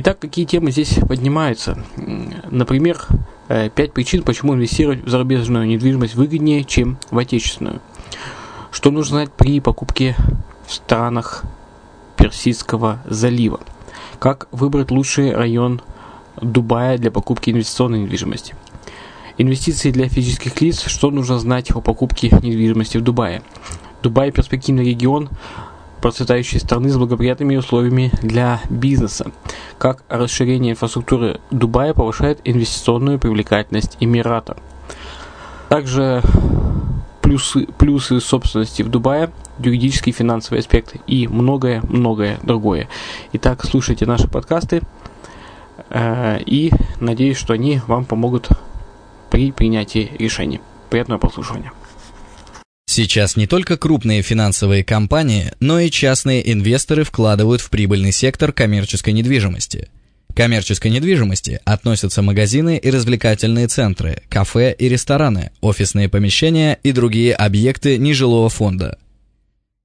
Итак, какие темы здесь поднимаются? Например, пять причин, почему инвестировать в зарубежную недвижимость выгоднее, чем в отечественную. Что нужно знать при покупке в странах Персидского залива? Как выбрать лучший район Дубая для покупки инвестиционной недвижимости? Инвестиции для физических лиц. Что нужно знать о покупке недвижимости в Дубае? Дубай – перспективный регион процветающей страны с благоприятными условиями для бизнеса. Как расширение инфраструктуры Дубая повышает инвестиционную привлекательность Эмирата. Также плюсы, плюсы собственности в Дубае, юридические финансовые аспекты и многое-многое другое. Итак, слушайте наши подкасты э, и надеюсь, что они вам помогут при принятии решений. Приятного прослушивания. Сейчас не только крупные финансовые компании, но и частные инвесторы вкладывают в прибыльный сектор коммерческой недвижимости – коммерческой недвижимости относятся магазины и развлекательные центры, кафе и рестораны, офисные помещения и другие объекты нежилого фонда.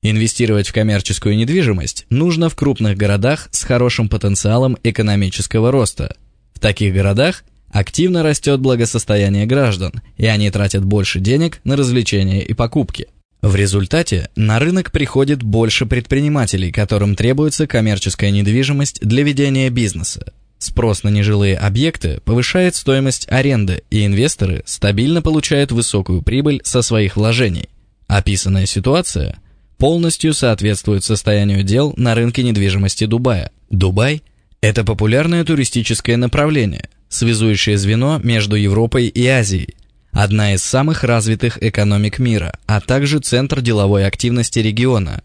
Инвестировать в коммерческую недвижимость нужно в крупных городах с хорошим потенциалом экономического роста. В таких городах активно растет благосостояние граждан, и они тратят больше денег на развлечения и покупки. В результате на рынок приходит больше предпринимателей, которым требуется коммерческая недвижимость для ведения бизнеса. Спрос на нежилые объекты повышает стоимость аренды, и инвесторы стабильно получают высокую прибыль со своих вложений. Описанная ситуация полностью соответствует состоянию дел на рынке недвижимости Дубая. Дубай – это популярное туристическое направление, связующее звено между Европой и Азией, одна из самых развитых экономик мира, а также центр деловой активности региона.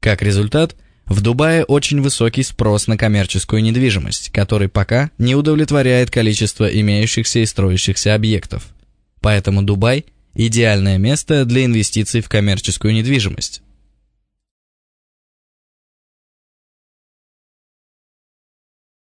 Как результат – в Дубае очень высокий спрос на коммерческую недвижимость, который пока не удовлетворяет количество имеющихся и строящихся объектов. Поэтому Дубай – идеальное место для инвестиций в коммерческую недвижимость.